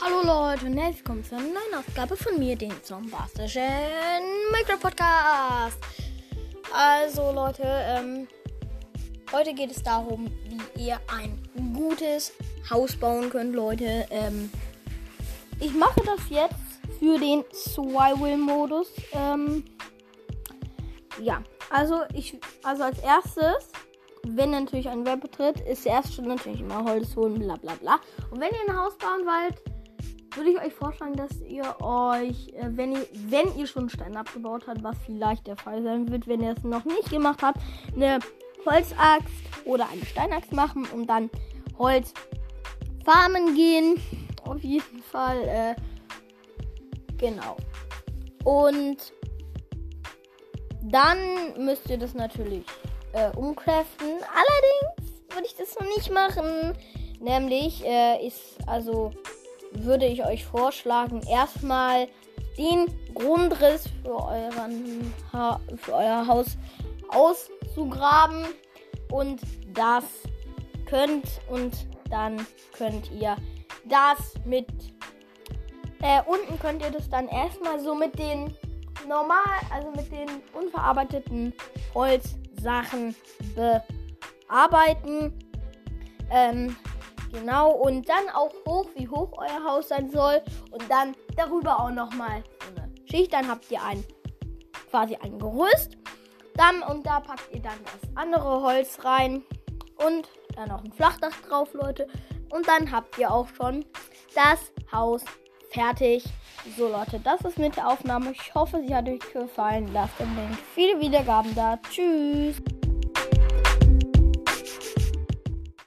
Leute und herzlich willkommen zu einer neuen Ausgabe von mir, den zombastischen Minecraft Podcast. Also Leute, ähm, heute geht es darum, wie ihr ein gutes Haus bauen könnt, Leute. Ähm, ich mache das jetzt für den Survival-Modus. Ähm, ja, also ich, also als erstes wenn natürlich ein Web betritt, ist der erste Schritt natürlich immer Holz holen, bla bla bla. Und wenn ihr ein Haus bauen wollt, würde ich euch vorschlagen, dass ihr euch, äh, wenn ihr, wenn ihr schon Stein abgebaut habt, was vielleicht der Fall sein wird, wenn ihr es noch nicht gemacht habt, eine Holzaxt oder eine Steinaxt machen und dann Holz farmen gehen. Auf jeden Fall, äh, genau. Und dann müsst ihr das natürlich äh, umcraften. Allerdings würde ich das noch nicht machen. Nämlich äh, ist, also würde ich euch vorschlagen, erstmal den Grundriss für, euren ha für euer Haus auszugraben. Und das könnt und dann könnt ihr das mit äh, unten könnt ihr das dann erstmal so mit den normal, also mit den unverarbeiteten Holzsachen bearbeiten. Ähm, genau, und dann auch hoch, wie hoch euer Haus sein soll. Und dann darüber auch nochmal so eine Schicht. Dann habt ihr ein quasi ein Gerüst. Dann und da packt ihr dann das andere Holz rein. Und dann noch ein Flachdach drauf, Leute. Und dann habt ihr auch schon das Haus fertig. So Leute, das ist mit der Aufnahme. Ich hoffe, sie hat euch gefallen. Lasst unbedingt viele Wiedergaben da. Tschüss.